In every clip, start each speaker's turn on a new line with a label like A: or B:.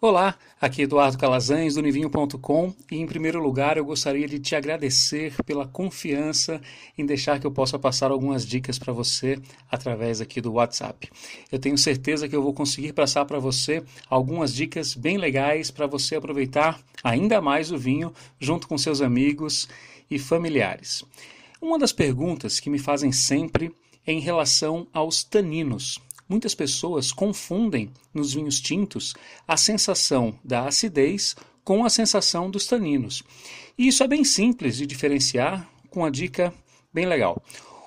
A: Olá, aqui Eduardo Calazans do Nivinho.com e em primeiro lugar eu gostaria de te agradecer pela confiança em deixar que eu possa passar algumas dicas para você através aqui do WhatsApp. Eu tenho certeza que eu vou conseguir passar para você algumas dicas bem legais para você aproveitar ainda mais o vinho junto com seus amigos e familiares. Uma das perguntas que me fazem sempre é em relação aos taninos. Muitas pessoas confundem nos vinhos tintos a sensação da acidez com a sensação dos taninos. E isso é bem simples de diferenciar com a dica bem legal.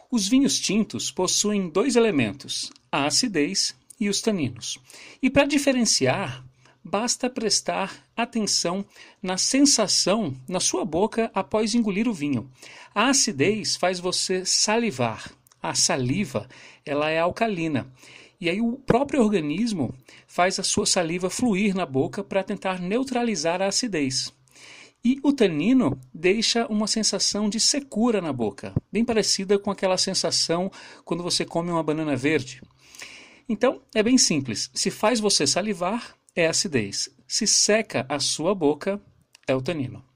A: Os vinhos tintos possuem dois elementos, a acidez e os taninos. E para diferenciar, basta prestar atenção na sensação na sua boca após engolir o vinho. A acidez faz você salivar. A saliva, ela é alcalina e aí o próprio organismo faz a sua saliva fluir na boca para tentar neutralizar a acidez. E o tanino deixa uma sensação de secura na boca, bem parecida com aquela sensação quando você come uma banana verde. Então, é bem simples. Se faz você salivar, é acidez. Se seca a sua boca, é o tanino.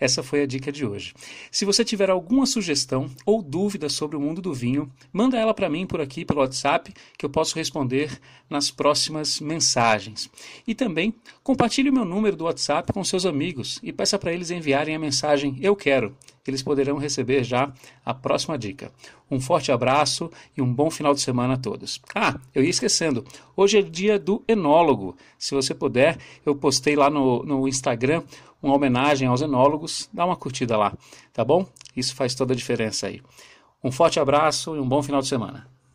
A: Essa foi a dica de hoje. Se você tiver alguma sugestão ou dúvida sobre o mundo do vinho, manda ela para mim por aqui pelo WhatsApp, que eu posso responder nas próximas mensagens. E também compartilhe o meu número do WhatsApp com seus amigos e peça para eles enviarem a mensagem Eu quero. Eles poderão receber já a próxima dica. Um forte abraço e um bom final de semana a todos. Ah, eu ia esquecendo, hoje é dia do enólogo. Se você puder, eu postei lá no, no Instagram uma homenagem aos enólogos, dá uma curtida lá, tá bom? Isso faz toda a diferença aí. Um forte abraço e um bom final de semana.